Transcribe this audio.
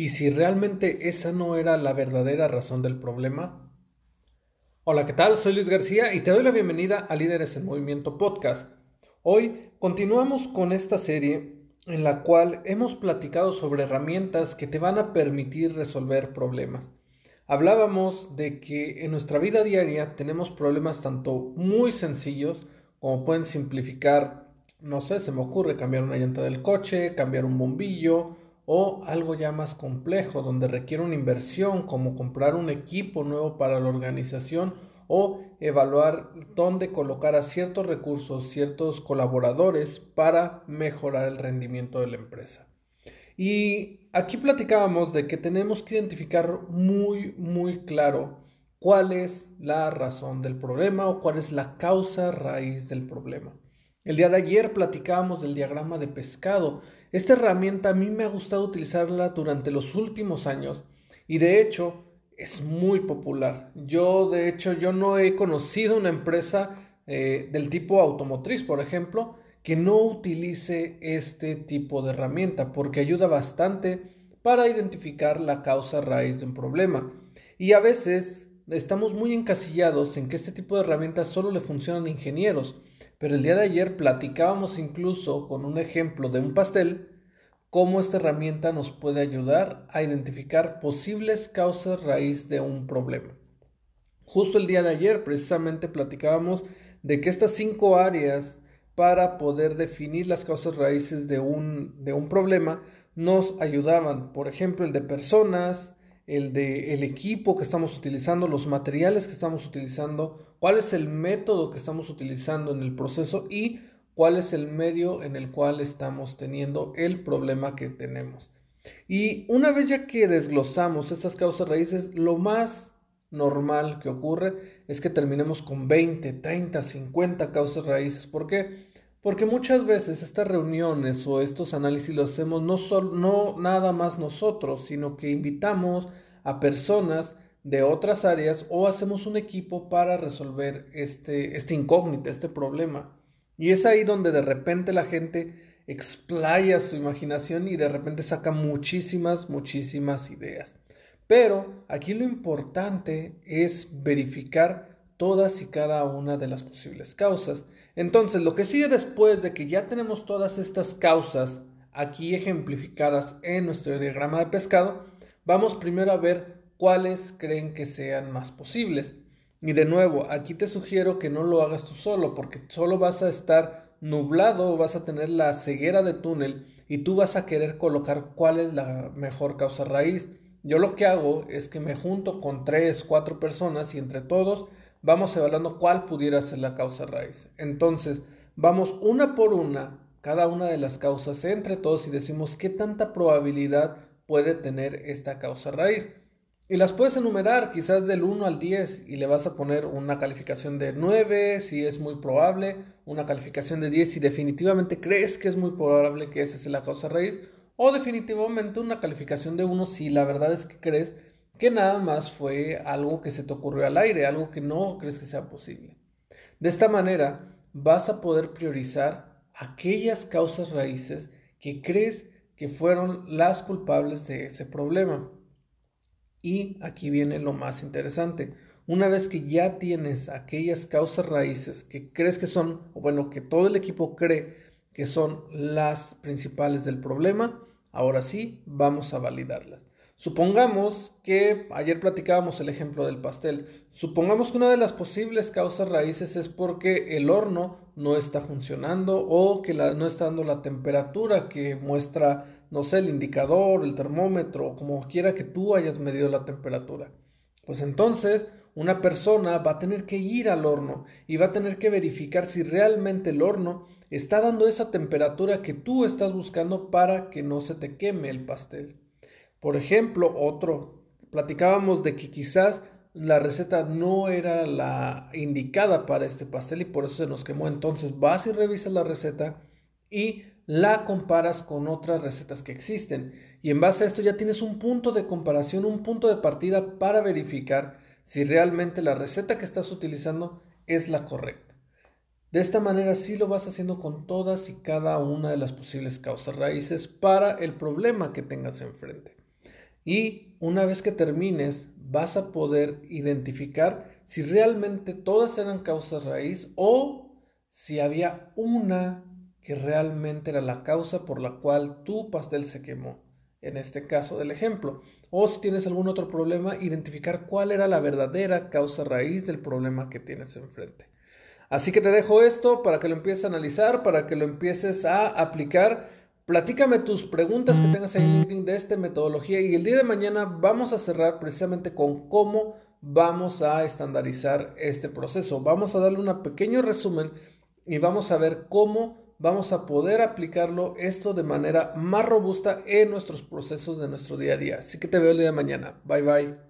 ¿Y si realmente esa no era la verdadera razón del problema? Hola, ¿qué tal? Soy Luis García y te doy la bienvenida a Líderes en Movimiento Podcast. Hoy continuamos con esta serie en la cual hemos platicado sobre herramientas que te van a permitir resolver problemas. Hablábamos de que en nuestra vida diaria tenemos problemas tanto muy sencillos como pueden simplificar, no sé, se me ocurre cambiar una llanta del coche, cambiar un bombillo o algo ya más complejo donde requiere una inversión como comprar un equipo nuevo para la organización o evaluar dónde colocar a ciertos recursos, ciertos colaboradores para mejorar el rendimiento de la empresa. Y aquí platicábamos de que tenemos que identificar muy, muy claro cuál es la razón del problema o cuál es la causa raíz del problema. El día de ayer platicábamos del diagrama de pescado. Esta herramienta a mí me ha gustado utilizarla durante los últimos años y de hecho es muy popular. Yo de hecho yo no he conocido una empresa eh, del tipo automotriz, por ejemplo, que no utilice este tipo de herramienta porque ayuda bastante para identificar la causa raíz de un problema. Y a veces estamos muy encasillados en que este tipo de herramientas solo le funcionan a ingenieros, pero el día de ayer platicábamos incluso con un ejemplo de un pastel cómo esta herramienta nos puede ayudar a identificar posibles causas raíz de un problema. Justo el día de ayer precisamente platicábamos de que estas cinco áreas para poder definir las causas raíces de un, de un problema nos ayudaban. Por ejemplo, el de personas, el de el equipo que estamos utilizando, los materiales que estamos utilizando, cuál es el método que estamos utilizando en el proceso y cuál es el medio en el cual estamos teniendo el problema que tenemos. Y una vez ya que desglosamos estas causas raíces, lo más normal que ocurre es que terminemos con 20, 30, 50 causas raíces. ¿Por qué? Porque muchas veces estas reuniones o estos análisis los hacemos no, no nada más nosotros, sino que invitamos a personas de otras áreas o hacemos un equipo para resolver este, este incógnita, este problema. Y es ahí donde de repente la gente explaya su imaginación y de repente saca muchísimas, muchísimas ideas. Pero aquí lo importante es verificar todas y cada una de las posibles causas. Entonces, lo que sigue después de que ya tenemos todas estas causas aquí ejemplificadas en nuestro diagrama de pescado, vamos primero a ver cuáles creen que sean más posibles. Y de nuevo, aquí te sugiero que no lo hagas tú solo, porque solo vas a estar nublado, vas a tener la ceguera de túnel y tú vas a querer colocar cuál es la mejor causa raíz. Yo lo que hago es que me junto con tres, cuatro personas y entre todos vamos evaluando cuál pudiera ser la causa raíz. Entonces, vamos una por una, cada una de las causas entre todos y decimos qué tanta probabilidad puede tener esta causa raíz. Y las puedes enumerar quizás del 1 al 10 y le vas a poner una calificación de 9 si es muy probable, una calificación de 10 si definitivamente crees que es muy probable que esa sea la causa raíz, o definitivamente una calificación de 1 si la verdad es que crees que nada más fue algo que se te ocurrió al aire, algo que no crees que sea posible. De esta manera vas a poder priorizar aquellas causas raíces que crees que fueron las culpables de ese problema. Y aquí viene lo más interesante. Una vez que ya tienes aquellas causas raíces que crees que son, o bueno, que todo el equipo cree que son las principales del problema, ahora sí vamos a validarlas. Supongamos que ayer platicábamos el ejemplo del pastel. Supongamos que una de las posibles causas raíces es porque el horno no está funcionando o que no está dando la temperatura que muestra, no sé, el indicador, el termómetro, o como quiera que tú hayas medido la temperatura. Pues entonces, una persona va a tener que ir al horno y va a tener que verificar si realmente el horno está dando esa temperatura que tú estás buscando para que no se te queme el pastel. Por ejemplo, otro, platicábamos de que quizás la receta no era la indicada para este pastel y por eso se nos quemó. Entonces vas y revisas la receta y la comparas con otras recetas que existen. Y en base a esto ya tienes un punto de comparación, un punto de partida para verificar si realmente la receta que estás utilizando es la correcta. De esta manera sí lo vas haciendo con todas y cada una de las posibles causas raíces para el problema que tengas enfrente. Y una vez que termines, vas a poder identificar si realmente todas eran causas raíz o si había una que realmente era la causa por la cual tu pastel se quemó. En este caso del ejemplo. O si tienes algún otro problema, identificar cuál era la verdadera causa raíz del problema que tienes enfrente. Así que te dejo esto para que lo empieces a analizar, para que lo empieces a aplicar Platícame tus preguntas que tengas ahí en LinkedIn de esta metodología y el día de mañana vamos a cerrar precisamente con cómo vamos a estandarizar este proceso. Vamos a darle un pequeño resumen y vamos a ver cómo vamos a poder aplicarlo esto de manera más robusta en nuestros procesos de nuestro día a día. Así que te veo el día de mañana. Bye bye.